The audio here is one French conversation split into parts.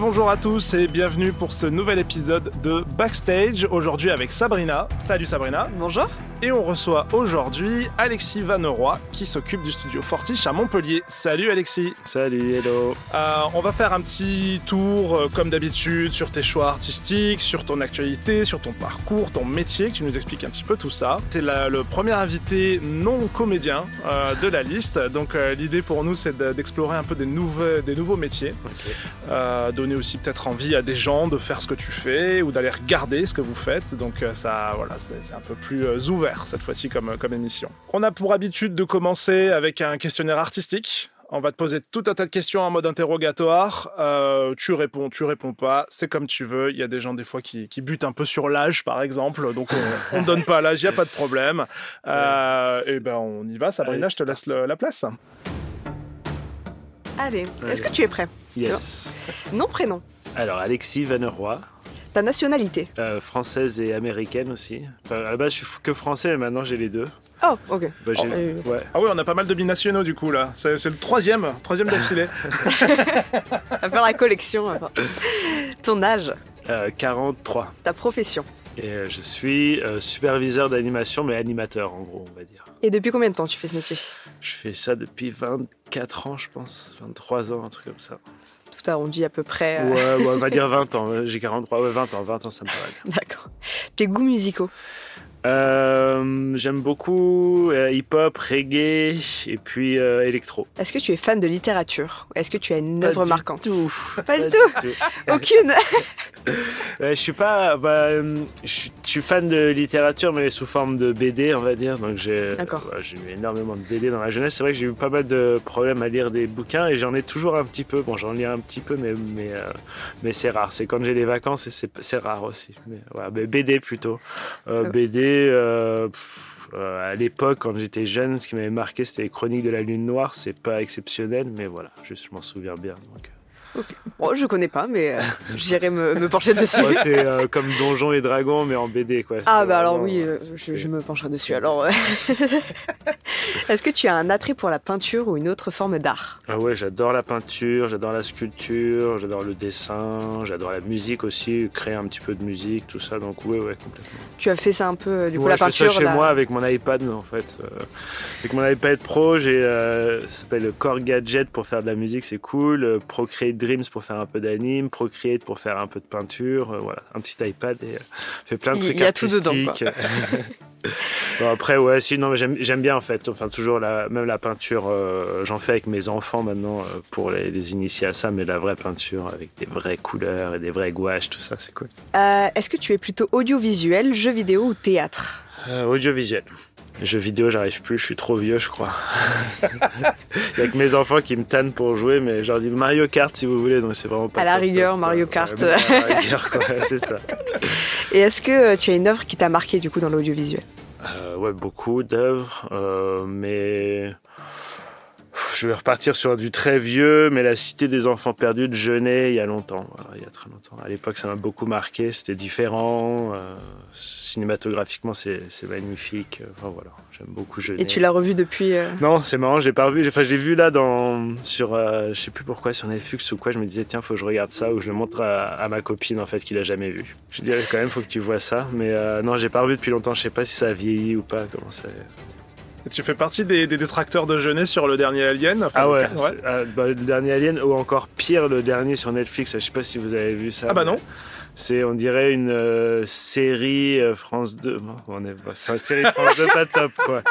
Bonjour à tous et bienvenue pour ce nouvel épisode de Backstage. Aujourd'hui avec Sabrina. Salut Sabrina. Bonjour. Et on reçoit aujourd'hui Alexis Vaneroy qui s'occupe du studio Fortiche à Montpellier. Salut Alexis. Salut, hello. Euh, on va faire un petit tour, euh, comme d'habitude, sur tes choix artistiques, sur ton actualité, sur ton parcours, ton métier, que tu nous expliques un petit peu tout ça. Tu es le premier invité non comédien euh, de la liste, donc l'idée pour nous c'est de- d'explorer un peu des, nouveaux- des nouveaux métiers, donner aussi peut-être envie à des gens de faire ce que tu fais ou d'aller regarder ce que vous faites. Donc ça, voilà, c'est c'est un peu plus euh, ouvert cette fois-ci comme, comme émission. On a pour habitude de commencer avec un questionnaire artistique. On va te poser tout un tas de questions en mode interrogatoire. Euh, tu réponds, tu réponds pas. C'est comme tu veux. Il y a des gens des fois qui, qui butent un peu sur l'âge, par exemple. Donc on, on donne pas l'âge, il y a pas de problème. Euh, et ben on y va. Sabrina, Allez, je te laisse le- la place. Allez, Allez. est-ce que tu es prêt? Yes. Nom, prénom. Alors, Alexis Vaneroy, Ta nationalité. euh, française et américaine aussi. Enfin, à la base, je suis que français, mais maintenant j'ai les deux. Oh, ok. Bah, Oh, euh, ouais. Ah oui, on a pas mal de binationaux du coup là. C'est c'est le troisième, troisième d'affilée. On va faire la collection. enfin. Ton âge. Euh, 43. Ta profession. Et euh, je suis euh, superviseur d'animation, mais animateur en gros, on va dire. Et depuis combien de temps tu fais ce métier? Je fais ça depuis 24 ans, je pense. 23 ans, un truc comme ça. Tout arrondi à peu près. euh, Ouais, ouais, on va dire 20 ans. J'ai 43, ouais, 20 ans. 20 ans, ça me paraît. D'accord. Tes goûts musicaux? Euh, J'aime beaucoup euh, hip-hop, reggae et puis euh, électro. Est-ce que tu es fan de littérature Est-ce que tu as une Pas œuvre marquante tout. Pas du tout. Aucune. Je suis pas. Bah, je suis- fan de littérature, mais sous forme de BD, on va dire. Donc j'ai lu énormément de BD dans ma jeunesse. C'est vrai que j'ai eu pas mal de problèmes à lire des bouquins et j'en ai toujours un petit peu. Bon, j'en lis un petit peu, mais, mais, mais c'est rare. C'est quand j'ai des vacances et c'est rare aussi. Mais, BD plutôt. Euh, Euh, euh, à l'époque, quand j'étais jeune, ce qui m'avait marqué, c'était les Chroniques de la Lune Noire. C'est pas exceptionnel, mais voilà, juste je m'en souviens bien. Donc. Bon, je connais pas, mais euh, j'irai me, me pencher dessus. Ouais, c'est euh, comme Donjons et Dragons, mais en BD, quoi. Ah bah alors oui, euh, je, je me pencherai dessus. Alors, est-ce que tu as un attrait pour la peinture ou une autre forme d'art? Ah ouais, j'adore la peinture, j'adore la sculpture, j'adore le dessin, j'adore la musique aussi, créer un petit peu de musique, tout ça. Donc ouais, ouais, complètement. Tu as fait ça un peu, du coup, Ouais, la je fais ça peinture. chez la- moi avec mon iPad, en fait. Avec mon iPad Pro, j'ai, ça s'appelle le Core Gadget pour faire de la musique, c'est cool. Procreate Dreams pour faire un peu d'anime, Procreate pour faire un peu de peinture. euh, voilà, un petit iPad et euh, fait plein de trucs il y a tout dedans, artistiques. Bon, après, ouais, si, non, mais j'aime, bien en fait. Enfin, toujours la, même la peinture, euh, j'en fais avec mes enfants maintenant euh, pour les, les initier à ça, mais la vraie peinture avec des vraies couleurs et des vraies gouaches, tout ça, c'est cool. Euh, Est-ce que tu es plutôt audiovisuel, jeu vidéo ou théâtre? Euh, audiovisuel. Jeux vidéo, j'arrive plus, je suis trop vieux, je crois. Il y a que mes enfants qui me tannent pour jouer, mais je leur dis Mario Kart si vous voulez, donc c'est vraiment pas. À la top, rigueur, top, Mario quoi. Kart. Ouais, à la rigueur, quoi, c'est ça. Et est-ce que euh, tu as une œuvre qui t'a marqué du coup dans l'audiovisuel? Euh, ouais, beaucoup d'œuvres, euh, mais je vais repartir sur du très vieux, mais la Cité des Enfants Perdus de Genet il y a longtemps, voilà, il y a très longtemps. À l'époque, ça m'a beaucoup marqué, c'était différent, euh, cinématographiquement, c'est magnifique. Enfin voilà, j'aime beaucoup Genet. Et tu l'as revu depuis euh, Non, c'est marrant, j'ai pas revu. Enfin, j'ai vu là dans sur, euh, je sais plus pourquoi sur Netflix ou quoi. Je me disais tiens, faut que je regarde ça ou je le montre à, à ma copine en fait qui l'a jamais vu. Je dirais quand même, faut que tu vois ça. Mais non, j'ai pas revu depuis longtemps. Je sais pas si ça a vieilli ou pas. Comment ça. Tu fais partie des, des détracteurs de jeunesse sur le dernier Alien. enfin, Ah ouais. le- euh, bah, le dernier Alien ou encore pire, le dernier sur Netflix. Je sais pas si vous avez vu ça. Ah bah non. C'est, on dirait une euh, série euh, France 2. Bon, on est, c'est une série France 2 pas top, quoi.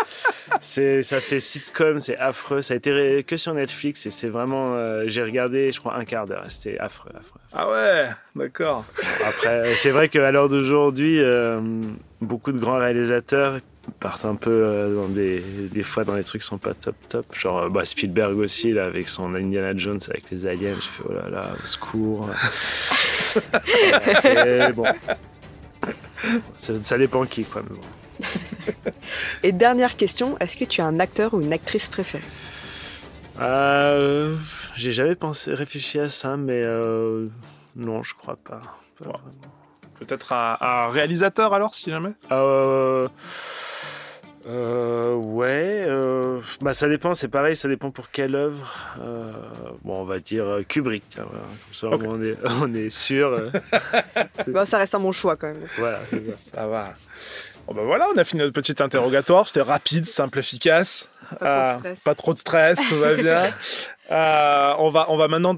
C'est, ça fait sitcom, c'est affreux. Ça a été que sur Netflix et c'est vraiment. euh, j'ai regardé, je crois, un quart d'heure. C'était affreux, affreux. affreux. Ah ouais, d'accord. Après, c'est vrai qu'à l'heure d'aujourd'hui, euh, beaucoup de grands réalisateurs partent un peu euh, dans des, des fois dans des trucs qui sont pas top top. Genre euh, bah, Spielberg aussi, là, avec son Indiana Jones, avec les aliens. J'ai fait, oh là là, au secours. C'est bon. Ça, ça dépend qui, quoi. Mais bon. Et dernière question, est-ce que tu as un acteur ou une actrice préférée? Euh, J'ai jamais pensé, réfléchi à ça, mais euh, non, je crois pas. Peut-être un, un réalisateur alors, si jamais? Euh, euh, ouais, euh, bah ça dépend, c'est pareil, ça dépend pour quelle œuvre. Euh, bon, on va dire euh, Kubrick, tiens, voilà. comme ça on, est, on est sûr. euh, Bah, ça reste un bon choix quand même. voilà, ça. Ça va. Bon ben voilà, on a fini notre petit interrogatoire. C'était rapide, simple, efficace. Pas trop de stress. pas trop de stress, tout va bien. Euh, on, va, on va maintenant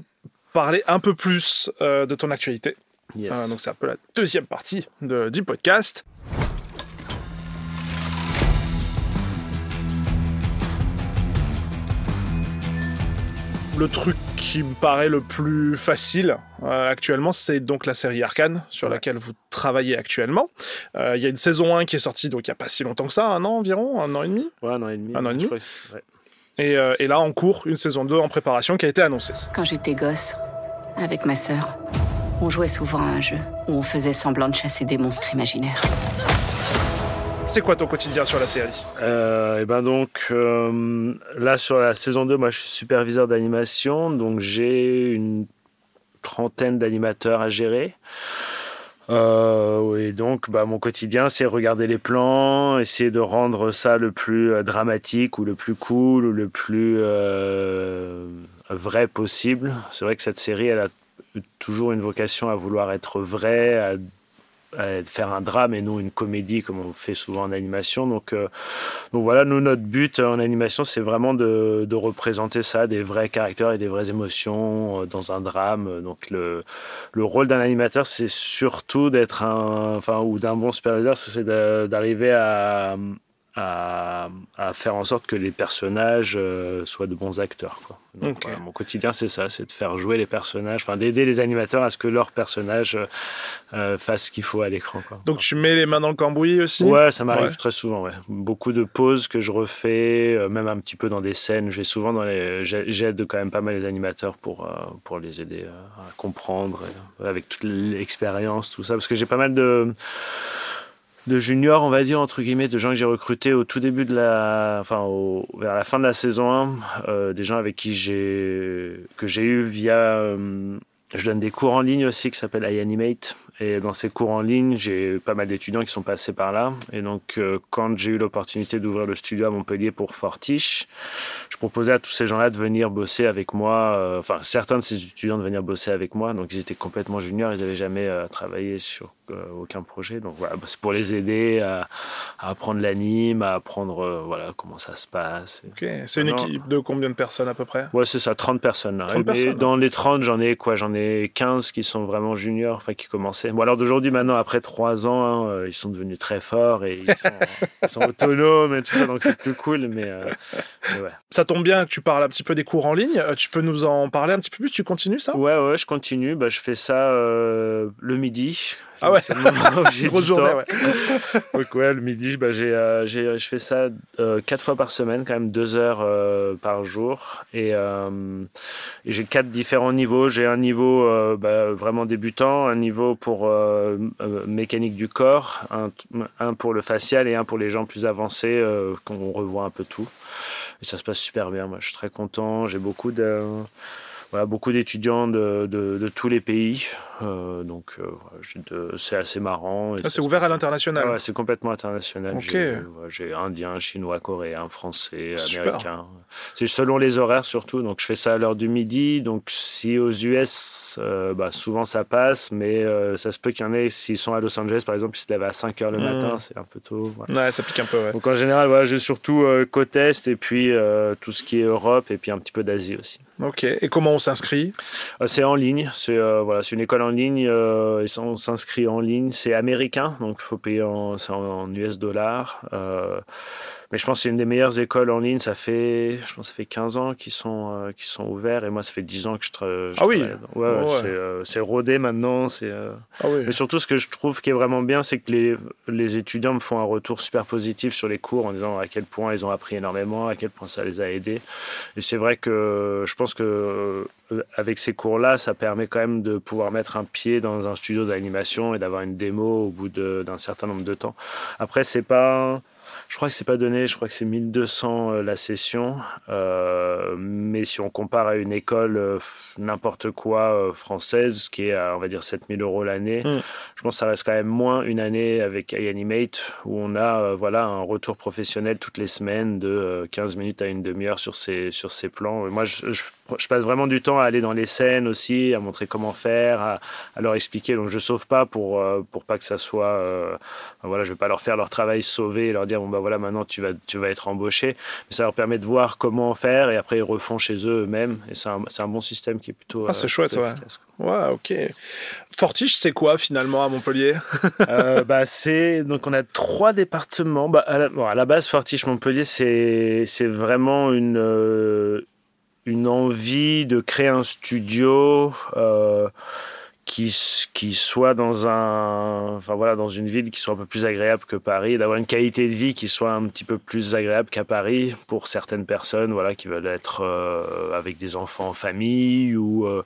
parler un peu plus euh, de ton actualité. Yes. Euh, donc c'est un peu la deuxième partie de, du podcast. Le truc qui me paraît le plus facile euh, actuellement, c'est donc la série Arcane sur Ouais. laquelle vous travaillez actuellement. Euh, Il y a une saison 1 qui est sortie donc il n'y a pas si longtemps que ça, un an environ, un an et demi? Ouais, un an et demi. Un an et demi. Et, euh, et là en cours, une saison 2 en préparation qui a été annoncée. Quand j'étais gosse, avec ma sœur, on jouait souvent à un jeu où on faisait semblant de chasser des monstres imaginaires. C'est quoi ton quotidien sur la série Euh, et ben donc euh, là sur la saison 2, moi je suis superviseur d'animation, donc j'ai une trentaine d'animateurs à gérer. Euh, et donc bah, mon quotidien c'est regarder les plans, essayer de rendre ça le plus euh, dramatique ou le plus cool ou le plus vrai possible. C'est vrai que cette série elle a toujours une vocation à vouloir être vraie, à faire un drame et non une comédie comme on fait souvent en animation. Donc, euh, donc voilà, nous, notre but en animation, c'est vraiment de, de représenter ça, des vrais caractères et des vraies émotions euh, dans un drame. Donc le, le rôle d'un animateur, c'est surtout d'être un, enfin, ou d'un bon superviseur, c'est de- d'arriver à, à, à faire en sorte que les personnages euh, soient de bons acteurs. Quoi. Donc, Ok. voilà, mon quotidien, c'est ça, c'est de faire jouer les personnages, enfin d'aider les animateurs à ce que leurs personnages euh, euh, fassent ce qu'il faut à l'écran. Donc tu mets les mains dans le cambouis aussi? Ouais, ça m'arrive Ouais. très souvent. Ouais. Beaucoup de pauses que je refais, euh, même un petit peu dans des scènes. Je vais souvent dans les, j'ai- j'aide quand même pas mal les animateurs pour pour les aider à comprendre avec toute l'expérience, tout ça, parce que j'ai pas mal de de juniors, on va dire entre guillemets, de gens que j'ai recrutés au tout début de la, enfin au, vers la fin de la saison 1, euh, des gens avec qui j'ai que j'ai eu via euh, je donne des cours en ligne aussi qui s'appellent iAnimate. Et dans ces cours en ligne, j'ai pas mal d'étudiants qui sont passés par là. Et donc, euh, quand j'ai eu l'opportunité d'ouvrir le studio à Montpellier pour Fortiche, je proposais à tous ces gens-là de venir bosser avec moi. euh, Enfin, certains de ces étudiants de venir bosser avec moi. Donc, ils étaient complètement juniors. Ils n'avaient jamais euh, travaillé sur aucun projet. Donc, voilà, bah, c'est pour les aider à, à apprendre l'anime, à apprendre voilà, comment ça se passe. Ok, c'est une Non. équipe de combien de personnes à peu près? Ouais, c'est ça, 30 personnes. là. 30 Mais personnes, dans les 30, j'en ai quoi J'en ai 15 qui sont vraiment juniors, enfin qui commençaient. Bon, alors d'aujourd'hui, maintenant, après 3 ans, hein, euh, ils sont devenus très forts et ils sont, ils sont autonomes et tout ça, donc c'est plus cool. Mais, euh, mais ouais. Ça tombe bien que tu parles un petit peu des cours en ligne. Euh, Tu peux nous en parler un petit peu plus? Tu continues ça? Ouais, ouais, je continue. Bah, je fais ça euh, le midi. Ah ouais. C'est le moment où j'ai Grosse journée, temps. ouais. Donc ouais, le midi, bah, j'ai, euh, j'ai- je fais ça quatre fois par semaine, quand même deux heures par jour. Et, et j'ai quatre différents niveaux. J'ai un niveau bah, vraiment débutant, un niveau pour euh, euh, mécanique du corps, un, pour le facial et un pour les gens plus avancés, euh, qu'on revoit un peu tout. Et ça se passe super bien. Moi, je suis très content. J'ai beaucoup de voilà, beaucoup d'étudiants de, de, de tous les pays. Euh, donc, euh, voilà, c'est assez marrant. Ah, c'est ouvert à l'international. Ouais, c'est complètement international. J'ai, ouais, J'ai indien, chinois, coréen, français, américain. C'est selon les horaires surtout. Donc je fais ça à l'heure du midi. Donc si aux US, euh, bah, souvent ça passe, mais euh, ça se peut qu'il y en ait, s'ils sont à Los Angeles par exemple, ils se lèvent à 5 heures le Mm. matin, c'est un peu tôt. voilà. Ouais, ça pique un peu, ouais. Donc en général, voilà, j'ai surtout euh, côte Est et puis euh, tout ce qui est Europe et puis un petit peu d'Asie aussi. Ok, et comment on s'inscrit? Euh, C'est en ligne, c'est euh, voilà, c'est une école en ligne, euh, et on s'inscrit en ligne, c'est américain, donc il faut payer en, c'est en, en US dollars. Euh, mais je pense que c'est une des meilleures écoles en ligne, ça fait, je pense ça fait 15 ans qu'ils sont, sont ouverts, et moi ça fait 10 ans que je, tra- je Ah oui. travaille. Ouais, ouais, Ouais. C'est, rodé maintenant, c'est... Ah oui. mais surtout, ce que je trouve qui est vraiment bien, c'est que les, les étudiants me font un retour super positif sur les cours en disant à quel point ils ont appris énormément, à quel point ça les a aidés. Et c'est vrai que je pense que euh, avec ces cours-là, ça permet quand même de pouvoir mettre un pied dans un studio d'animation et d'avoir une démo au bout d'un certain nombre de temps. Après, c'est pas Je crois que c'est pas donné, je crois que c'est 1200 euh, la session. Euh, mais si on compare à une école euh, n'importe quoi française, qui est à, on va dire, 7000 euros l'année, hmm. je pense que ça reste quand même moins une année avec iAnimate, où on a voilà, un retour professionnel toutes les semaines de 15 minutes à une demi-heure sur ces, sur ces plans. moi, je, je, passe vraiment du temps à aller dans les scènes aussi, à montrer comment faire, à, leur expliquer. Donc, je sauve pas pour, pour pas que ça soit. voilà, je vais pas leur faire leur travail sauvé et leur dire, bon, bah voilà, maintenant tu vas, tu vas être embauché. Mais ça leur permet de voir comment faire et après ils refont chez eux eux-mêmes. Et c'est un, un, bon système qui est plutôt. Ah, c'est euh, chouette, ouais. Ouais, ok. Fortiche, c'est quoi finalement à Montpellier? Euh, bah, c'est donc on a trois départements. Bah, à, la, bon, à la base, Fortiche Montpellier, c'est c'est vraiment une euh, une envie de créer un studio. Euh, qui, qui soit dans un, enfin voilà, dans une ville qui soit un peu plus agréable que Paris, d'avoir une qualité de vie qui soit un petit peu plus agréable qu'à Paris pour certaines personnes, voilà, qui veulent être euh, avec des enfants en famille ou euh,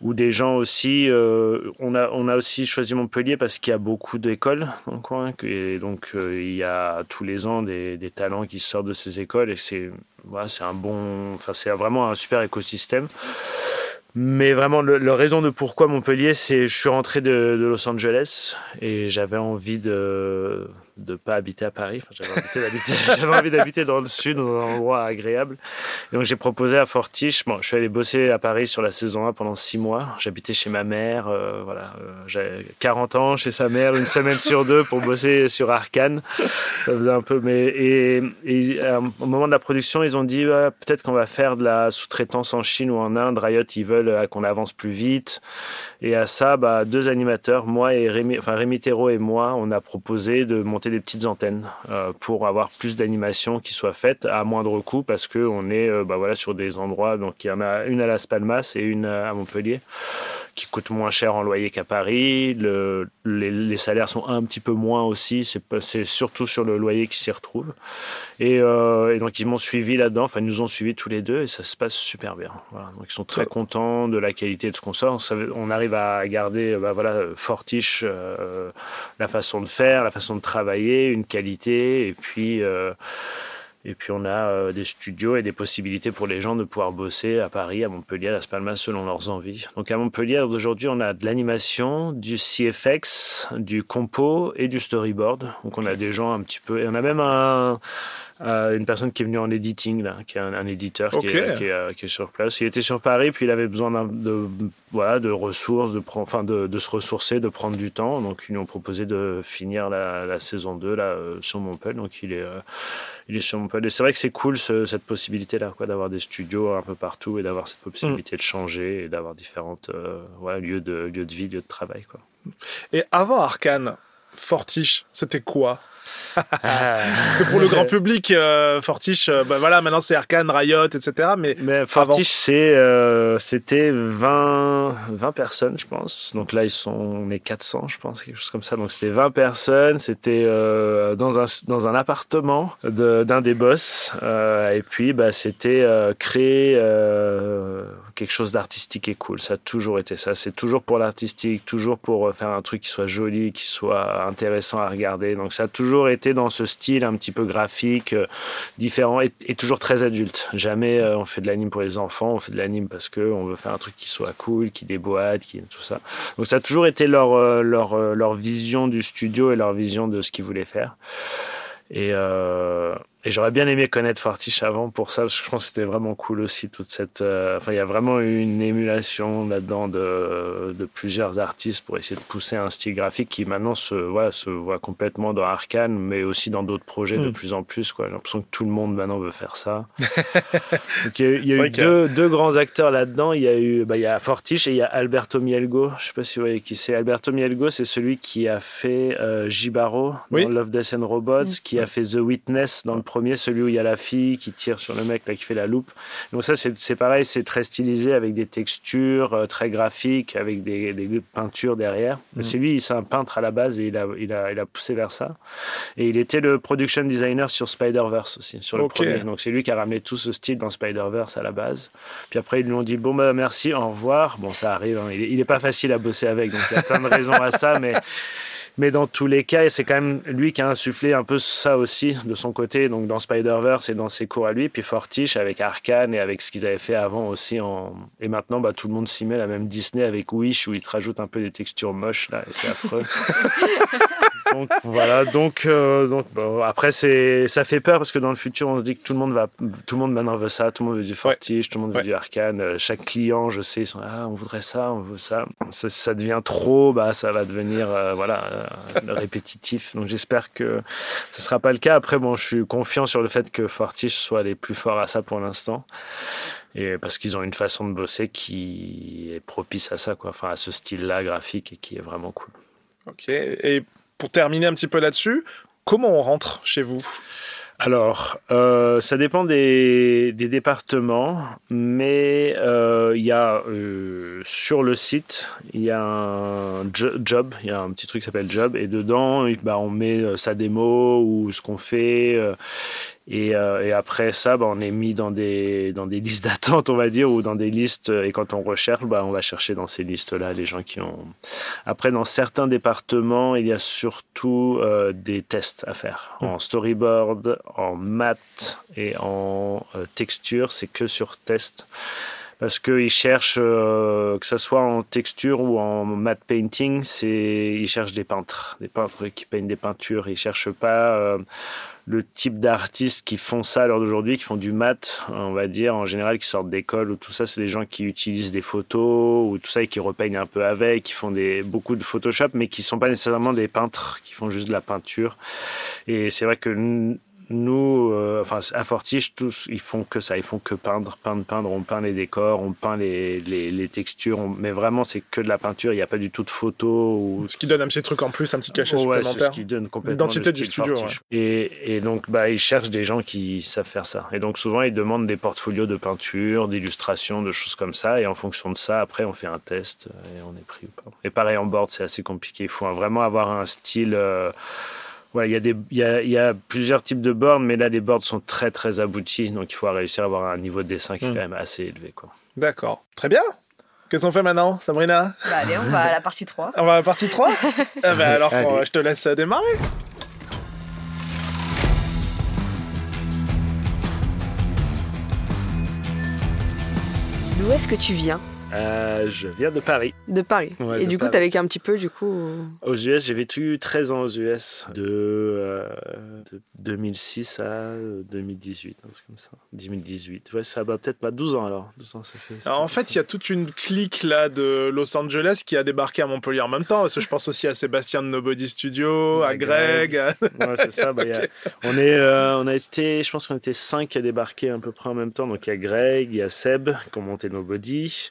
ou des gens aussi. Euh, on a on a aussi choisi Montpellier parce qu'il y a beaucoup d'écoles dans coin et donc il y a tous les ans des, des talents qui sortent de ces écoles et c'est voilà, c'est un bon, enfin c'est vraiment un super écosystème. Mais vraiment, le, raison de pourquoi Montpellier, c'est je suis rentré de Los Angeles et j'avais envie de de pas habiter à Paris. j'avais envie d'habiter dans le sud, dans un endroit agréable. Donc j'ai proposé à Fortiche. Bon, je suis allé bosser à Paris sur la saison 1 pendant six mois. J'habitais chez ma mère. Euh, voilà, euh, j'avais 40 ans chez sa mère, une semaine sur deux pour bosser sur Arkane. Ça faisait un peu. Mais et, au moment de la production, ils ont dit peut-être qu'on va faire de la sous-traitance en Chine ou en Inde. Riot, ils veulent euh, qu'on avance plus vite. Et à ça, bah, deux animateurs, moi et Rémi, enfin Rémi Thérault et moi, on a proposé de monter des petites antennes euh, pour avoir plus d'animations qui soient faites à moindre coût parce qu'on est euh, bah, voilà, sur des endroits, donc il y en a une à Las Palmas et une à Montpellier qui coûtent moins cher en loyer qu'à Paris. Le, les, salaires sont un petit peu moins aussi. C'est surtout sur le loyer qui s'y retrouve. Et, euh, et, donc ils m'ont suivi là-dedans. Enfin, ils nous ont suivis tous les deux et ça se passe super bien. Voilà. Donc ils sont très contents de la qualité de ce qu'on sort. On arrive à garder, bah, voilà, fortiche euh, la façon de faire, la façon de travailler, une qualité et puis. Euh, et puis on a euh, des studios et des possibilités pour les gens de pouvoir bosser à Paris, à Montpellier, à Las selon leurs envies. Donc à Montpellier aujourd'hui on a de l'animation, du CFX, du compo et du storyboard. Donc on a des gens un petit peu, et on a même un une personne qui est venue en editing, là, qui est un, éditeur qui, est, euh, qui, est, sur place. Il était sur Paris, puis il avait besoin de, voilà, de ressources, de, enfin de, de, se ressourcer, de prendre du temps. Donc, ils lui ont proposé de finir la, la saison 2 là, euh, sur Montpellier. Donc, il est, euh, il est sur Montpellier. C'est vrai que c'est cool cette possibilité-là, quoi, d'avoir des studios un peu partout et d'avoir cette possibilité de changer et d'avoir différentes voilà, lieux, de, lieux de vie, lieux de travail. Quoi. Et avant Arkane, Fortiche, c'était quoi? Parce que pour le grand public, euh, Fortiche, euh, bah voilà, maintenant c'est Arkane, Riot, etc. Mais, mais Fortiche, c'est, euh, c'était 20, 20 personnes, je pense. Donc là, ils sont, on est 400, je pense, quelque chose comme ça. Donc c'était 20 personnes. C'était dans un dans un appartement d'un des boss. et puis, bah, c'était créer quelque chose d'artistique et cool. Ça a toujours été ça. C'est toujours pour l'artistique, toujours pour faire un truc qui soit joli, qui soit intéressant à regarder. Donc ça a toujours été dans ce style un petit peu graphique, euh, différent et, toujours très adulte. Jamais euh, on fait de l'anime pour les enfants, on fait de l'anime parce que on veut faire un truc qui soit cool, qui déboîte, qui tout ça. Donc ça a toujours été leur euh, leur leur vision du studio et leur vision de ce qu'ils voulaient faire. Et et j'aurais bien aimé connaître Fortiche avant pour ça, parce que je pense que c'était vraiment cool aussi, toute cette... Euh, enfin, il y a vraiment une émulation là-dedans de, de, plusieurs artistes pour essayer de pousser un style graphique qui maintenant se, voilà, se voit complètement dans Arkane, mais aussi dans d'autres projets de hmm. plus en plus. J'ai l'impression que tout le monde maintenant veut faire ça. il y a, eu deux, deux, grands acteurs là-dedans. Il y a eu bah, il y a Fortiche et il y a Alberto Mielgo. Je sais pas si vous voyez qui c'est. Alberto Mielgo, c'est celui qui a fait euh, Jibaro dans Love, Death and Robots, hmm. qui a fait The Witness dans le premier, celui où il y a la fille qui tire sur le mec là, qui fait la loupe. Donc ça, c'est pareil, c'est très stylisé avec des textures euh, très graphiques, avec des, des peintures derrière. Mm. C'est lui, c'est un peintre à la base et il a, il, a, il a poussé vers ça. Et il était le production designer sur Spider-Verse aussi, sur le premier. Donc c'est lui qui a ramené tout ce style dans Spider-Verse à la base. Puis après, ils lui ont dit, bon, bah merci, au revoir. Bon, ça arrive, hein. il, n'est est pas facile à bosser avec, donc il y a plein de raisons à ça, mais Mais dans tous les cas, c'est quand même lui qui a insufflé un peu ça aussi de son côté, donc dans Spider-Verse et dans ses cours à lui, puis Fortiche avec Arkane et avec ce qu'ils avaient fait avant aussi. En... Et maintenant, bah, tout le monde s'y met, la même Disney avec Wish où ils te rajoutent un peu des textures moches, là, et c'est affreux. donc voilà, donc, euh, donc après, c'est, ça fait peur parce que dans le futur, on se dit que tout le monde va, tout le monde maintenant veut ça, tout le monde veut du Fortiche, tout le monde veut du Arkane. Euh, chaque client, je sais, ils sont ah, on voudrait ça, on veut ça. Ça, devient trop, bah, ça va devenir, euh, voilà, répétitif. Donc j'espère que ce sera pas le cas. Après, bon, je suis confiant sur le fait que Fortiche soit les plus forts à ça pour l'instant. Et parce qu'ils ont une façon de bosser qui est propice à ça, quoi. Enfin, à ce style-là graphique et qui est vraiment cool. Ok. Et pour terminer un petit peu là-dessus, comment on rentre chez vous? Alors, euh, ça dépend des, départements, mais euh, il y a euh, sur le site, il y a un job, il y a un petit truc qui s'appelle job, et dedans, bah, on met sa démo ou ce qu'on fait. Euh, et, après ça, bah, on est mis dans des, dans des listes d'attente, on va dire, ou dans des listes. Et quand on recherche, bah, on va chercher dans ces listes-là les gens qui ont. Après, dans certains départements, il y a surtout euh, des tests à faire. En storyboard, en maths et en euh, texture, c'est que sur test parce qu'ils cherchent, que ce soit en texture ou en matte painting, c'est ils cherchent des peintres, des peintres qui peignent des peintures. Ils cherchent pas le type d'artistes qui font ça à l'heure d'aujourd'hui, qui font du mat, on va dire, en général, qui sortent d'école ou tout ça, c'est des gens qui utilisent des photos ou tout ça et qui repeignent un peu avec, qui font des, beaucoup de Photoshop, mais qui sont pas nécessairement des peintres, qui font juste de la peinture. Et c'est vrai que nous, euh, enfin à Fortiche, tous, ils font que ça, ils font que peindre, peindre, peindre. On peint les décors, on peint les, les, textures, mais vraiment c'est que de la peinture. Il n'y a pas du tout de photos. Ou... Ce qui donne un petit truc en plus, un petit cachet oh, ouais, supplémentaire. ce qui donne complètement l'identité du studio. Et, et, donc, bah, ils cherchent des gens qui savent faire ça. Et donc souvent, ils demandent des portfolios de peinture, d'illustration, de choses comme ça. Et en fonction de ça, après, on fait un test et on est pris ou pas. Et pareil en board, c'est assez compliqué. Il faut vraiment avoir un style. Euh, il y, a des, il, y a, il y a plusieurs types de boards, mais là, les boards sont très, très aboutis. Donc, il faut réussir à avoir un niveau de dessin qui est hmm. quand même assez élevé. D'accord. Très bien. Qu'est-ce qu'on fait maintenant, Sabrina? Bah, Allez, on va à la partie 3. On va à la partie 3 ah bah, Alors, je te laisse démarrer. D'où est-ce que tu viens? Euh, je viens de Paris. De Paris. et du coup, tu as vécu un petit peu, du coup Aux US, j'ai vécu 13 ans aux US, de, 2006 euh, à 2018, un truc comme ça. 2018. Ouais, ça va peut-être pas 12 ans alors. 12 ans, ça fait. en fait, il y a toute une clique là de Los Angeles qui a débarqué à Montpellier en même temps. Parce que je pense aussi à Sébastien de Nobody Studio, à Greg. Ouais, c'est ça. Bah, on, est, euh, on a été, je pense qu'on était 5 à débarquer à peu près en même temps. Donc il y a Greg, il y a Seb qui ont monté Nobody.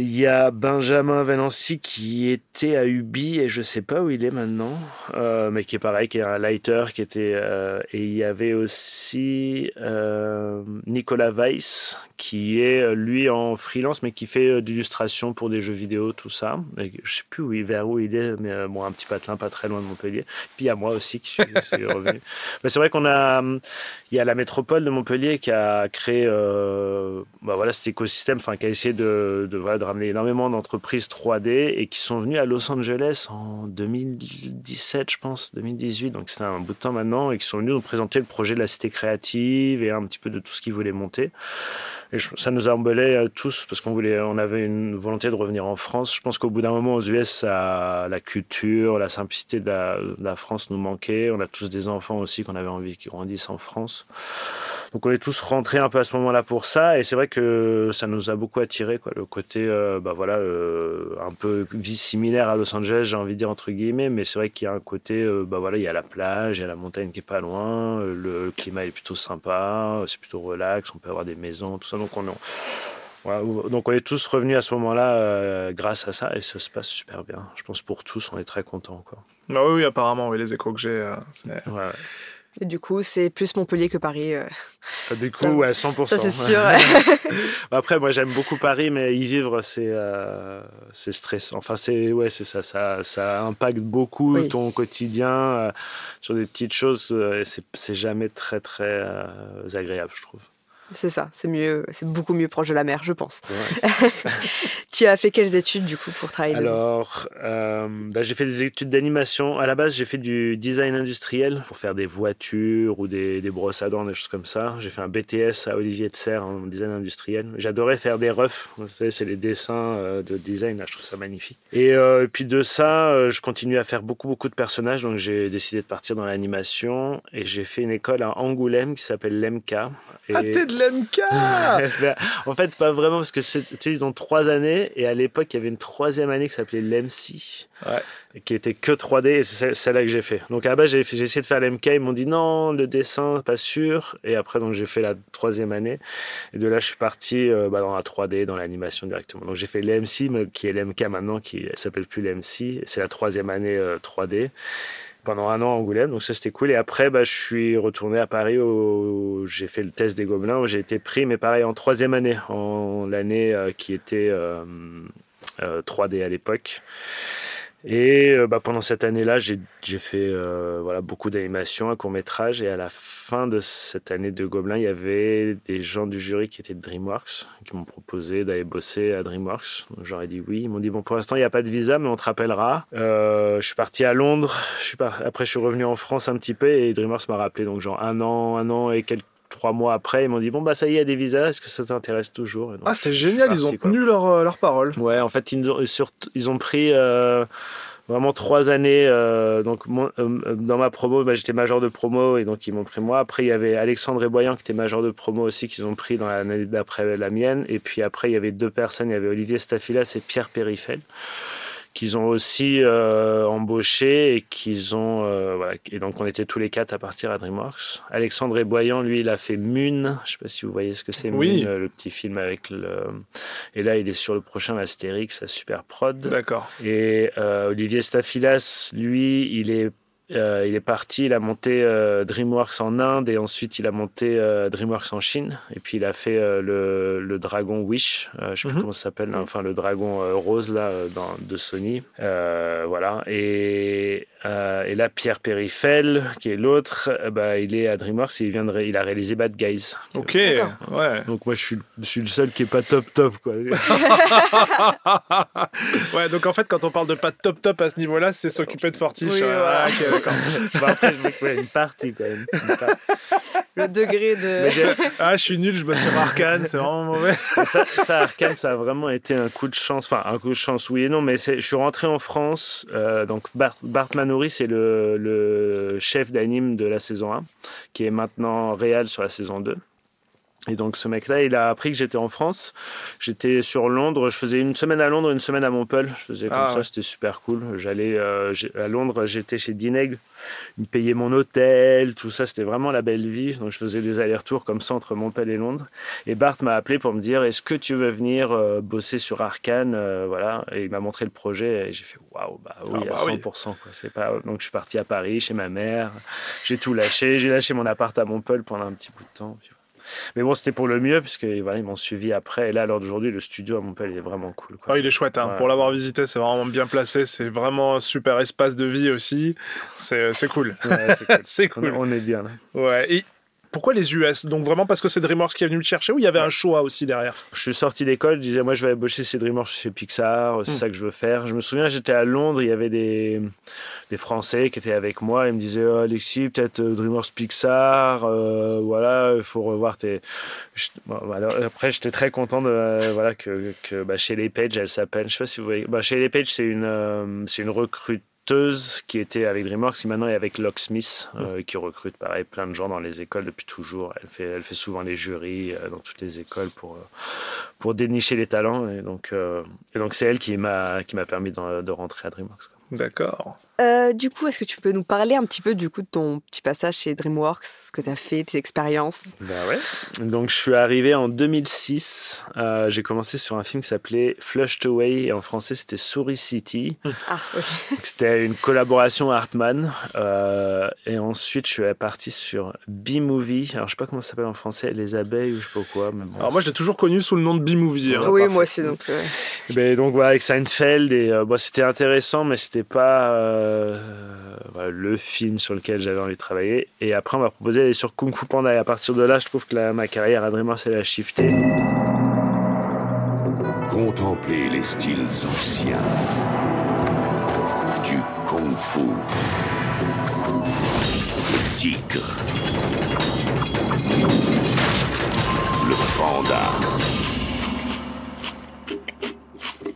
Il y a Benjamin Venancy qui était à Ubi et je sais pas où il est maintenant, euh, mais qui est pareil, qui est un lighter, qui était euh, et il y avait aussi euh, Nicolas Weiss qui est lui en freelance mais qui fait d'illustration pour des jeux vidéo tout ça. Et je sais plus où il, vers où il est, mais bon un petit patelin pas très loin de Montpellier. Puis il y a moi aussi qui suis, revenu. mais c'est vrai qu'on a il y a la métropole de Montpellier qui a créé bah voilà cet écosystème, enfin qui a essayé de, de, de ramené énormément d'entreprises 3D et qui sont venues à Los Angeles en 2017, je pense, 2018, donc c'est un bout de temps maintenant, et qui sont venus nous présenter le projet de la cité créative et un petit peu de tout ce qu'ils voulaient monter. Et ça nous a emballé euh, tous parce qu'on voulait, on avait une volonté de revenir en France. Je pense qu'au bout d'un moment aux US, la culture, la simplicité de la, France nous manquait. On a tous des enfants aussi qu'on avait envie qu'ils grandissent en France. Donc on est tous rentrés un peu à ce moment-là pour ça, et c'est vrai que ça nous a beaucoup attiré, quoi, le côté, euh, bah voilà, euh, un peu vie similaire à Los Angeles, j'ai envie de dire entre guillemets, mais c'est vrai qu'il y a un côté, euh, bah voilà, il y a la plage, il y a la montagne qui est pas loin, le, climat est plutôt sympa, c'est plutôt relax, on peut avoir des maisons, tout ça, donc on, donc on est tous revenus à ce moment-là grâce à ça et ça se passe super bien. Je pense pour tous, on est très contents. Quoi. Bah oui, apparemment, oui, les échos que j'ai. ouais du coup, c'est plus Montpellier que Paris. Euh. Ah, du coup, ouais, 100%. Ça, c'est sûr. Après, moi, j'aime beaucoup Paris, mais y vivre, c'est euh, c'est stressant. Enfin, c'est ouais, c'est ça, ça, ça impacte beaucoup ton quotidien euh, sur des petites choses. c'est jamais très, très agréable, je trouve. C'est ça, c'est mieux, c'est beaucoup mieux proche de la mer, je pense. Ouais. tu as fait quelles études du coup pour travailler Alors, euh, bah, j'ai fait des études d'animation. À la base, j'ai fait du design industriel pour faire des voitures ou des, des brosses à dents, des choses comme ça. J'ai fait un BTS à Olivier de Serre en design industriel. J'adorais faire des refs. Vous savez, c'est les dessins euh, de design. Là, je trouve ça magnifique. Et, euh, et puis de ça, euh, je continue à faire beaucoup, beaucoup de personnages. Donc, j'ai décidé de partir dans l'animation et j'ai fait une école à Angoulême qui s'appelle l'MK. Et... Ah, l'MK en fait, pas vraiment, parce que c'est- tu sais, ils ont trois années, et à l'époque, il y avait une troisième année qui s'appelait l'MC, Ouais. qui était que 3D, et c'est celle-là que j'ai fait. Donc à la base, j'ai essayé de faire l'MK, ils m'ont dit non, le dessin, pas sûr, et après, donc j'ai fait la troisième année, et de là, je suis parti euh, bah, dans la 3D, dans l'animation directement. Donc j'ai fait l'MC, mais qui est l'MK maintenant, qui s'appelle plus l'MC, c'est la troisième année euh, 3D pendant un an à Angoulême, donc ça c'était cool. Et après, bah, je suis retourné à Paris, où j'ai fait le test des Gobelins, où j'ai été pris, mais pareil en troisième année, en l'année euh, qui était euh, euh, 3D à l'époque. Et euh, bah, pendant cette année-là, j'ai fait euh, voilà, beaucoup d'animations, un court-métrage. Et à la fin de cette année de Gobelins, il y avait des gens du jury qui étaient de DreamWorks, qui m'ont proposé d'aller bosser à DreamWorks. J'aurais dit oui. Ils m'ont dit, bon, pour l'instant, il n'y a pas de visa, mais on te rappellera. Euh, je suis parti à Londres. Après, je suis revenu en France un petit peu et DreamWorks m'a rappelé. Donc, genre un an, un an et quelques trois mois après, ils m'ont dit, bon, bah ça y est, il y a des visas. Est-ce que ça t'intéresse toujours? Donc, Ah, c'est génial, ils ont quoi. tenu leur, euh, leur parole. Ouais, en fait, ils, ont, ils ont pris euh, vraiment trois années. euh, donc, dans ma promo, bah, j'étais major de promo et donc ils m'ont pris moi. Après, il y avait Alexandre Eboyan qui était major de promo aussi, qu'ils ont pris dans l'année d'après la mienne. Et puis après, il y avait deux personnes. Il y avait Olivier Staphilas et Pierre Périfel qu'ils ont aussi euh, embauché et qu'ils ont euh, voilà et donc on était tous les quatre à partir à DreamWorks. Alexandre Eboyan lui il a fait Mune, je sais pas si vous voyez ce que c'est Oui. Mune, euh, le petit film avec le et là il est sur le prochain Astérix à Super Prod D'accord. et euh, Olivier Staphilas lui il est euh, il est parti, il a monté euh, DreamWorks en Inde et ensuite il a monté euh, DreamWorks en Chine. Et puis il a fait le, dragon Wish, je ne sais mm plus mhm. comment ça s'appelle, mhm. enfin le dragon rose là de Sony. voilà. Et, là, Pierre Périfel, qui est l'autre, bah, il est à DreamWorks et il, vient de il a réalisé Bad Guys. Ok, ouais. Donc moi je suis, le seul qui n'est pas top top. Quoi. ouais, donc en fait, quand on parle de pas top top à ce niveau-là, c'est s'occuper de Fortiche. Hein. Ah, après, je une partie quand même. Le degré de. Ah, je suis nul, je me sur Arkane, c'est vraiment mauvais. Ça, ça, Arkane, ça a vraiment été un coup de chance. Enfin, un coup de chance, oui et non, mais je suis rentré en France. Euh, donc, Bart, Bart Manori, c'est le, le, chef d'anime de la saison 1, qui est maintenant réel sur la saison 2. Et donc, ce mec-là, il a appris que j'étais en France. J'étais sur Londres. Je faisais une semaine à Londres, une semaine à Montpellier. Je faisais comme Ah, ça, ouais. c'était super cool. J'allais euh, à Londres, j'étais chez Dineg. Ils me payaient mon hôtel, tout ça. C'était vraiment la belle vie. Donc, je faisais des allers-retours comme ça entre Montpellier et Londres. Et Bart m'a appelé pour me dire Est-ce que tu veux venir euh, bosser sur Arkane Euh, Voilà. Et il m'a montré le projet et j'ai fait Waouh, bah oui, Ah, bah à 100%. oui. Quoi. C'est pas... Donc je suis parti à Paris chez ma mère. J'ai tout lâché. J'ai lâché mon appart à Montpellier pendant un petit bout de temps. Puis. Mais bon, c'était pour le mieux, puisque voilà, ils m'ont suivi après. Et là, à l'heure d'aujourd'hui, le studio à Montpellier est vraiment cool. Quoi. Oh, il est chouette, hein. Pour l'avoir visité, c'est vraiment bien placé, c'est vraiment un super espace de vie aussi. C'est c'est cool. Ouais, c'est cool. C'est on, cool. on est bien là. Ouais. Et pourquoi les US Donc vraiment parce que c'est DreamWorks qui est venu le chercher ou il y avait un choix aussi derrière? Je suis sorti d'école, je disais moi je vais bosser chez DreamWorks, chez Pixar, c'est Hmm. ça que je veux faire. Je me souviens, j'étais à Londres, il y avait des, des Français qui étaient avec moi, ils me disaient oh, Alexis, peut-être euh, DreamWorks Pixar, euh, voilà, il faut revoir tes. Je- bon, voilà. Après, j'étais très content de euh, voilà que, que bah, chez les Page, elle s'appelle, je sais pas si vous voyez, bah, chez les Page, c'est une euh, c'est une recruteuse qui était avec DreamWorks, qui maintenant est avec Locksmith, euh, qui recrute pareil plein de gens dans les écoles depuis toujours. Elle fait elle fait souvent les jurys euh, dans toutes les écoles pour euh, pour dénicher les talents. Et donc, et donc c'est elle qui m'a qui m'a permis de, de rentrer à DreamWorks. D'accord. Euh, du coup, est-ce que tu peux nous parler un petit peu du coup de ton petit passage chez DreamWorks, ce que tu as fait, tes expériences? Bah ouais. Donc je suis arrivé en 2006. Euh, j'ai commencé sur un film qui s'appelait Flushed Away et en français c'était Souris City. Ah, ok. Donc, C'était une collaboration Hartman. Euh, et ensuite je suis parti sur B-Movie. Alors je sais pas comment ça s'appelle en français, Les abeilles ou je sais pas quoi. Mais bon, Alors moi je l'ai toujours connu sous le nom de B-Movie. hein. Ouais, oui, parfait. moi aussi. Donc, euh, Ben, donc voilà, avec Seinfeld, et, euh, bon, c'était intéressant, mais c'était pas. Euh, le film sur lequel j'avais envie de travailler. Et après, on m'a proposé d'aller sur Kung Fu Panda. Et à partir de là, je trouve que ma carrière à DreamWorks, elle a shifté. Contemplez les styles anciens du Kung Fu. Le tigre. Le panda.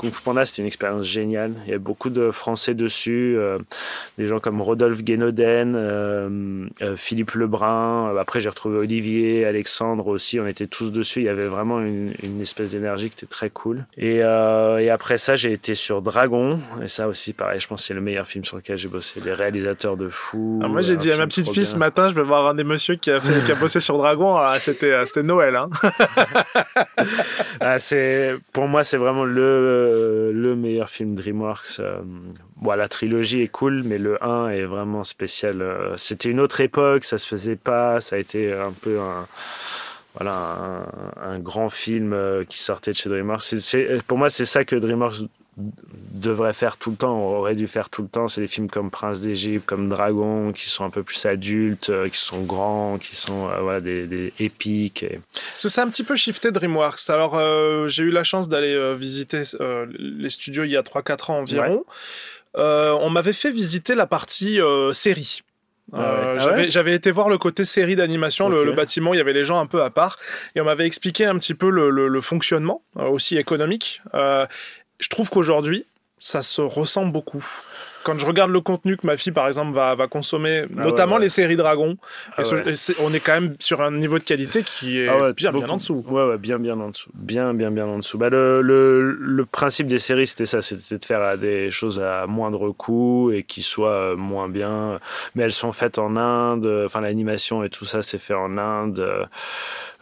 Kung Fu Panda, c'était une expérience géniale. Il y a beaucoup de Français dessus, euh, des gens comme Rodolphe Guénoden, euh, euh, Philippe Lebrun. Après, j'ai retrouvé Olivier, Alexandre aussi. On était tous dessus. Il y avait vraiment une, espèce d'énergie qui était très cool. Et, après ça, j'ai été sur Dragon. Et ça aussi, pareil, je pense que c'est le meilleur film sur lequel j'ai bossé. Les réalisateurs de fou. moi, j'ai dit à ma petite fille ce matin, je vais voir un des messieurs qui a, fait, qui a bossé sur Dragon. Ah, c'était, c'était Noël. Hein. ah, pour moi, c'est vraiment le le meilleur film DreamWorks. Euh, bon, la trilogie est cool, mais le 1 est vraiment spécial. Euh, c'était une autre époque, ça se faisait pas, ça a été un peu un voilà un, grand film euh, qui sortait de chez DreamWorks. pour moi, c'est ça que DreamWorks devrait faire tout le temps, aurait dû faire tout le temps. C'est des films comme Prince d'Égypte, comme Dragon, qui sont un peu plus adultes, euh, qui sont grands, qui sont euh, voilà, des, des épiques. Et... c'est un petit peu shifté DreamWorks. Alors, euh, j'ai eu la chance d'aller visiter les studios il y a 3-4 ans environ. on m'avait fait visiter la partie série. Ah ah j'avais été voir le côté série d'animation, le, bâtiment, il y avait les gens un peu à part, et on m'avait expliqué un petit peu le, le fonctionnement, aussi économique je trouve qu'aujourd'hui, ça se ressent beaucoup. Quand je regarde le contenu que ma fille, par exemple, va, va consommer, ah notamment les séries Dragon, ah on est quand même sur un niveau de qualité qui est ah bien, bien en dessous. Ouais, ouais, bien, bien en dessous. Bien, bien, bien en dessous. Bah, le, le, le principe des séries, c'était ça, c'était de faire des choses à moindre coût et qui soient euh, moins bien. Mais elles sont faites en Inde, enfin l'animation et tout ça, c'est fait en Inde.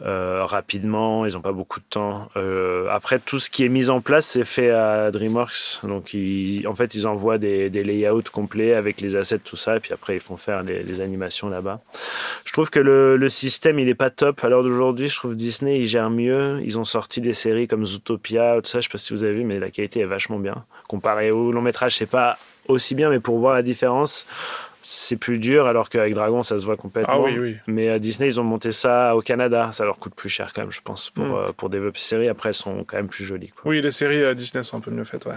Euh, rapidement, ils n'ont pas beaucoup de temps. Euh, après, tout ce qui est mis en place, c'est fait à DreamWorks. Donc, ils, en fait, ils envoient des, des, layouts complets avec les assets, tout ça, et puis après, ils font faire les, animations là-bas. Je trouve que le, système, il n'est pas top. À l'heure d'aujourd'hui, je trouve Disney, ils gèrent mieux. Ils ont sorti des séries comme Zootopia, tout ça, je sais pas si vous avez vu, mais la qualité est vachement bien. Comparé au long métrage, c'est pas aussi bien, mais pour voir la différence, c'est plus dur, alors qu'avec Dragon, ça se voit complètement. Ah mais à Disney, ils ont monté ça au Canada. Ça leur coûte plus cher, quand même, je pense, pour, hmm. euh, pour développer ces séries. Après, elles sont quand même plus jolies. Oui, les séries à Disney sont un peu mieux faites. Ouais.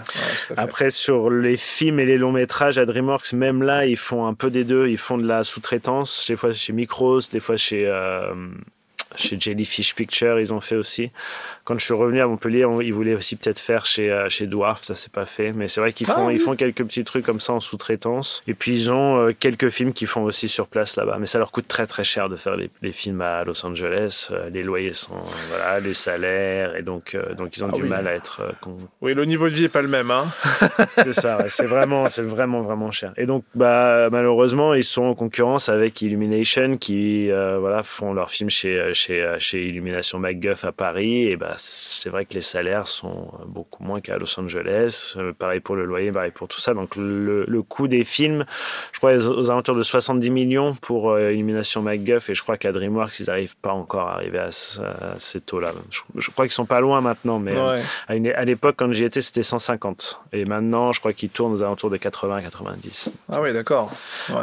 Après, sur les films et les longs métrages à DreamWorks, même là, ils font un peu des deux. Ils font de la sous-traitance, des fois chez Micros, des fois chez. Euh, chez Jellyfish Picture, ils ont fait aussi. Quand je suis revenu à Montpellier, ils voulaient aussi peut-être faire chez, euh, chez Dwarf, ça s'est pas fait. Mais c'est vrai qu'ils font, ah ils font quelques petits trucs comme ça en sous-traitance. Et puis ils ont euh, quelques films qu'ils font aussi sur place là-bas. Mais ça leur coûte très très cher de faire les, films à Los Angeles. Euh, les loyers sont, voilà, les salaires. Et donc, donc ils ont ah du mal à être. oui, le niveau de vie est pas le même. Hein c'est ça, c'est vraiment, c'est vraiment, vraiment cher. Et donc, bah, malheureusement, ils sont en concurrence avec Illumination qui voilà, font leurs films chez chez, chez Illumination MacGuff à Paris, et bah, c'est vrai que les salaires sont beaucoup moins qu'à Los Angeles. Euh, pareil pour le loyer, pareil pour tout ça. Donc le, le coût des films, je crois aux alentours de 70 millions pour euh, Illumination MacGuff, et je crois qu'à DreamWorks, ils n'arrivent pas encore à arriver à, ces taux-là. Je, crois qu'ils sont pas loin maintenant, mais euh, à, l'époque, quand j'y étais, c'était 150. Et maintenant, je crois qu'ils tournent aux alentours de 80-90. Ah oui, d'accord.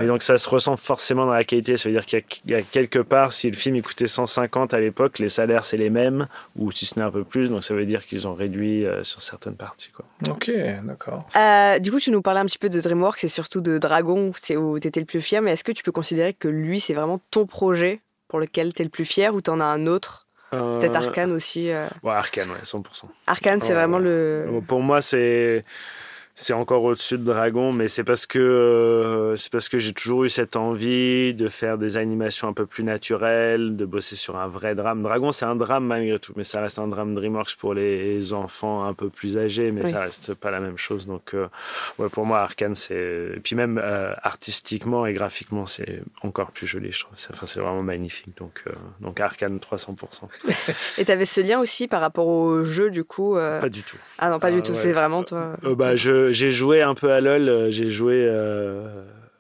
Et donc ça se ressent forcément dans la qualité. Ça veut dire qu'il y, y, a quelque part, si le film il coûtait 150, à l'époque, les salaires c'est les mêmes, ou si ce n'est un peu plus, donc ça veut dire qu'ils ont réduit euh, sur certaines parties. Quoi. Ok, d'accord. Euh, du coup, tu nous parlais un petit peu de DreamWorks et surtout de Dragon, c'est où tu étais le plus fier, mais est-ce que tu peux considérer que lui, c'est vraiment ton projet pour lequel tu es le plus fier, ou tu en as un autre? Peut-être euh, Arkane aussi. Ouais, Arkane, ouais, 100%. Arkane, c'est vraiment le. Pour moi, c'est c'est encore au-dessus de Dragon, mais c'est parce que euh, c'est parce que j'ai toujours eu cette envie de faire des animations un peu plus naturelles, de bosser sur un vrai drame. Dragon, c'est un drame malgré tout, mais ça reste un drame DreamWorks pour les enfants un peu plus âgés, mais ça reste pas la même chose. Donc, euh, ouais, pour moi, Arkane, c'est et puis même euh, artistiquement et graphiquement, c'est encore plus joli, je trouve. Enfin, c'est vraiment magnifique. Donc, donc Arkane 300%. et tu avais ce lien aussi par rapport au jeu, du coup Pas du tout. Ah non, pas du tout. C'est vraiment toi. bah, je j'ai joué un peu à LoL. Euh, j'ai joué, euh,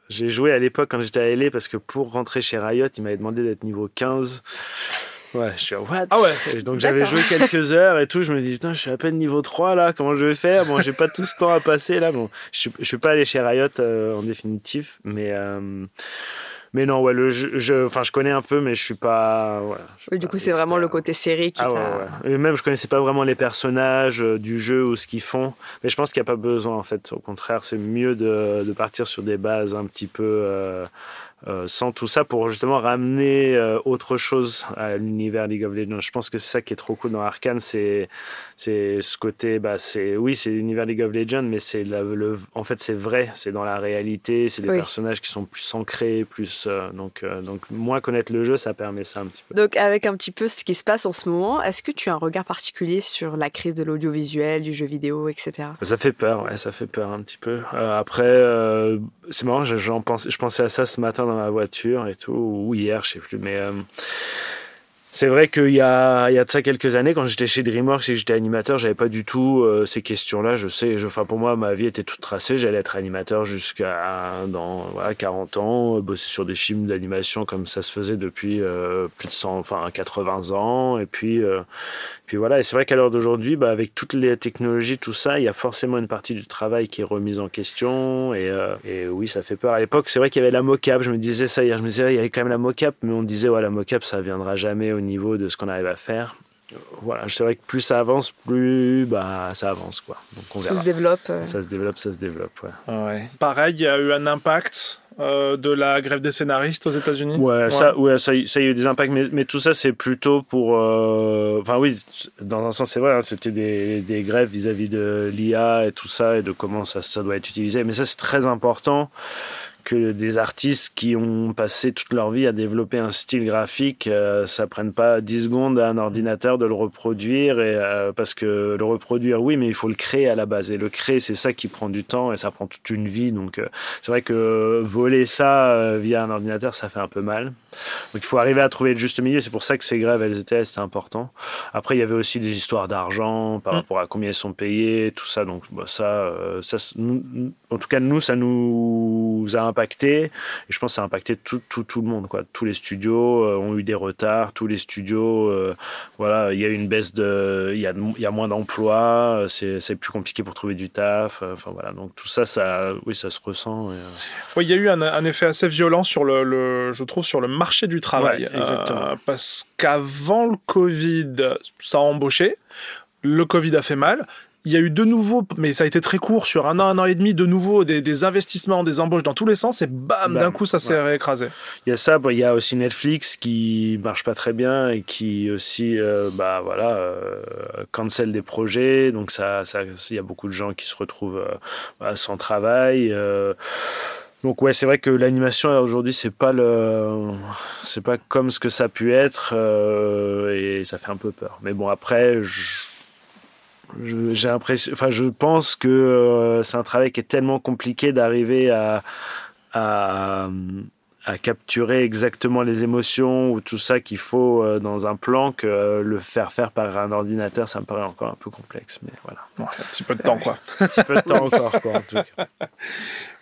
j'ai joué à l'époque quand j'étais à LA parce que pour rentrer chez Riot, il m'avait demandé d'être niveau 15. Ouais, je suis what? Ah ouais. Et donc j'avais joué quelques heures et tout, je me dis putain, je suis à peine niveau 3 là, comment je vais faire? Bon, j'ai pas tout ce temps à passer là. Bon, je je suis pas allé chez Riot euh, en définitif, mais euh, mais non, ouais, le jeu, je, enfin, je connais un peu, mais je suis pas. Voilà, je suis Oui, du pas coup, c'est vraiment le côté série qui Ah ouais, ouais. Et même, je connaissais pas vraiment les personnages euh, du jeu ou ce qu'ils font. Mais je pense qu'il n'y a pas besoin, en fait. Au contraire, c'est mieux de, de partir sur des bases un petit peu euh, euh, sans tout ça pour justement ramener euh, autre chose à l'univers League of Legends. Je pense que c'est ça qui est trop cool dans Arkane, c'est c'est ce côté, bah, c'est oui, c'est l'univers League of Legends, mais c'est le, en fait, c'est vrai, c'est dans la réalité, c'est des Oui. personnages qui sont plus ancrés, plus euh, donc donc moins connaître le jeu, ça permet ça un petit peu. Donc, avec un petit peu ce qui se passe en ce moment, est-ce que tu as un regard particulier sur la crise de l'audiovisuel, du jeu vidéo, etc. Ça fait peur, ouais, ça fait peur un petit peu. Après, c'est marrant, je- j'en pensais, je pensais à ça ce matin dans ma voiture et tout, ou hier, je sais plus, mais euh, c'est vrai qu'il y a, il y a de ça quelques années, quand j'étais chez DreamWorks et j'étais animateur, j'avais pas du tout euh, ces questions-là. Je sais, je, enfin pour moi, ma vie était toute tracée. J'allais être animateur jusqu'à dans voilà, 40 ans, euh, bosser sur des films d'animation comme ça se faisait depuis euh, plus de 100, enfin 80 ans, et puis puis voilà, et c'est vrai qu'à l'heure d'aujourd'hui, bah, avec toutes les technologies, tout ça, il y a forcément une partie du travail qui est remise en question. Et, et oui, ça fait peur. À l'époque, c'est vrai qu'il y avait la mocap. Je me disais ça hier. Je me disais, il y avait quand même la mocap, mais on disait, ouais, la mocap, ça viendra jamais au niveau de ce qu'on arrive à faire. Voilà, c'est vrai que plus ça avance, plus bah, ça avance. Quoi. Donc on Tout verra. se développe. euh. Ça se développe, ça se développe. Ouais. Pareil, il y a eu un impact euh, de la grève des scénaristes aux États-Unis? Ouais, Ça, ouais, ça, y- ça y a eu des impacts, mais, mais tout ça, c'est plutôt pour. euh, Enfin, oui, dans un sens, c'est vrai, hein, c'était des, des grèves vis-à-vis de l'IA et tout ça, et de comment ça, ça doit être utilisé. Mais ça, c'est très important que des artistes qui ont passé toute leur vie à développer un style graphique, euh, ça prenne pas 10 secondes à un ordinateur de le reproduire, et, euh, parce que le reproduire, oui, mais il faut le créer à la base. Et le créer, c'est ça qui prend du temps, et ça prend toute une vie. Donc, euh, c'est vrai que voler ça euh, via un ordinateur, ça fait un peu mal. Donc il faut arriver à trouver le juste milieu. C'est pour ça que ces grèves, elles étaient, c'est important. Après, il y avait aussi des histoires d'argent par Mm. rapport à combien ils sont payés, tout ça. Donc bah, ça, euh, ça, nous- en tout cas, nous, ça nous a impacté. Et je pense que ça a impacté tout, tout, tout le monde. Quoi. Tous les studios euh, ont eu des retards. Tous les studios, euh, voilà, il y a eu une baisse de, il y a, y a moins d'emplois. C'est, plus compliqué pour trouver du taf. Enfin voilà. Donc tout ça, ça, oui, ça se ressent. et, Oui, il y a eu un, un effet assez violent sur le, le- je trouve, sur le marché du travail. Ouais, exactement. Euh, parce qu'avant le Covid, ça a embauché. Le Covid a fait mal. Il y a eu de nouveau, mais ça a été très court, sur un an, un an et demi, de nouveau des, des investissements, des embauches dans tous les sens, et bam, Bam, d'un coup, ça s'est ouais. réécrasé. Il y a ça, il y a aussi Netflix qui marche pas très bien et qui aussi, euh, bah voilà, euh, cancel des projets. Donc ça, ça, il y a beaucoup de gens qui se retrouvent euh, bah, sans travail. Donc ouais, c'est vrai que l'animation aujourd'hui c'est pas le, c'est pas comme ce que ça a pu être euh, et ça fait un peu peur. Mais bon après, je- j'ai l'impression, enfin je pense que euh, c'est un travail qui est tellement compliqué d'arriver à, à à capturer exactement les émotions ou tout ça qu'il faut euh, dans un plan que le faire faire par un ordinateur, ça me paraît encore un peu complexe. Mais voilà, Bon, un petit peu de temps, quoi. un petit peu de temps encore, quoi, en tout cas.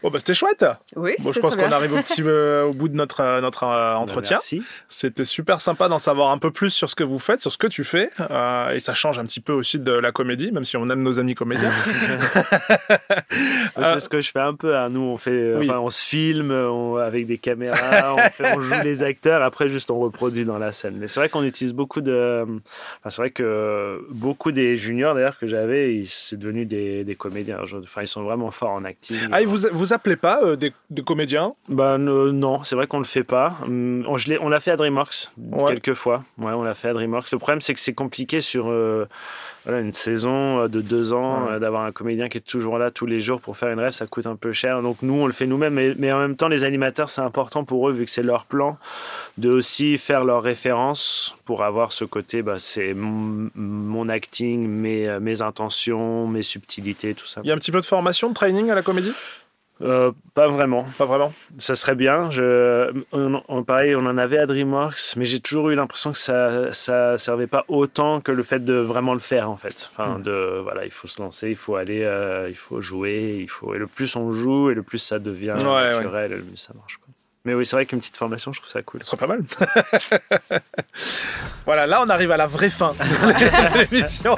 Bon, bah, c'était chouette. Oui, Bon, je pense qu'on arrive au, petit, euh, au bout de notre, euh, notre euh, entretien. Merci. C'était super sympa d'en savoir un peu plus sur ce que vous faites, sur ce que tu fais. euh, et ça change un petit peu aussi de la comédie, même si on aime nos amis comédiens. C'est ce que je fais un peu. hein. Nous, on fait, Oui. enfin, on se filme on- avec des caméras, on, fait- on joue les acteurs. Après, juste on reproduit dans la scène. Mais c'est vrai qu'on utilise beaucoup de. Enfin, c'est vrai que beaucoup des juniors d'ailleurs que j'avais, ils- c'est devenu des, des comédiens. Enfin, ils sont vraiment forts en acting. ah, et vous vous appelez pas euh, des, des comédiens? Ben euh, non, c'est vrai qu'on le fait pas. Hum, On, je l'ai- on l'a fait à DreamWorks Ouais. quelques fois. Ouais, on l'a fait à DreamWorks. Le problème, c'est que c'est compliqué sur euh, voilà, une saison euh, de deux ans Ouais. euh, d'avoir un comédien qui est toujours là tous les jours pour faire une rêve. Ça coûte un peu cher. Donc nous, on le fait nous-mêmes. Mais, mais en même temps, les animateurs, c'est important pour eux vu que c'est leur plan de aussi faire leurs références pour avoir ce côté. Bah, c'est mon, mon acting, mes, mes intentions, mes subtilités, tout ça. Il y a un petit peu de formation, de training à la comédie? Euh, pas vraiment. Pas vraiment? Ça serait bien. Je, on, on- pareil, on en avait à DreamWorks, mais j'ai toujours eu l'impression que ça, ça servait pas autant que le fait de vraiment le faire en fait. Enfin, Mm. de voilà, il faut se lancer, il faut aller, euh, il faut jouer, il faut. Et le plus on joue, et le plus ça devient Ouais, naturel, et le mieux ça marche. quoi. Mais oui, c'est vrai qu'une petite formation, je trouve ça cool. Ce serait pas mal. voilà, là on arrive à la vraie fin de l'émission.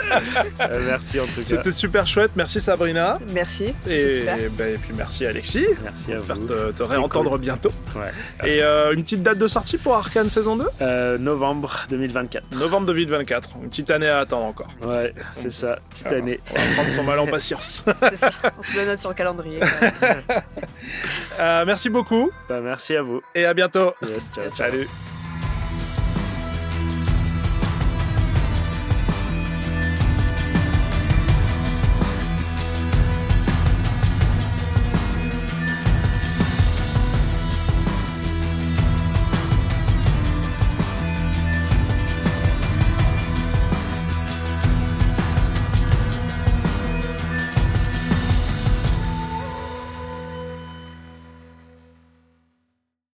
Euh, merci en tout cas. C'était super chouette. Merci Sabrina. Merci. Et, super. ben, et puis merci Alexis. Merci à J'espère te, te réentendre bientôt. Ouais. Et euh, une petite date de sortie pour Arkane saison 2 Euh, novembre 2024. Novembre 2024. Une petite année à attendre encore. Ouais, c'est ça. Petite Ah, année. On va prendre son mal en patience. C'est ça. On se le note sur le calendrier. Euh, merci beaucoup Bah, merci à vous. et à bientôt. Yes, ciao, ciao. Salut.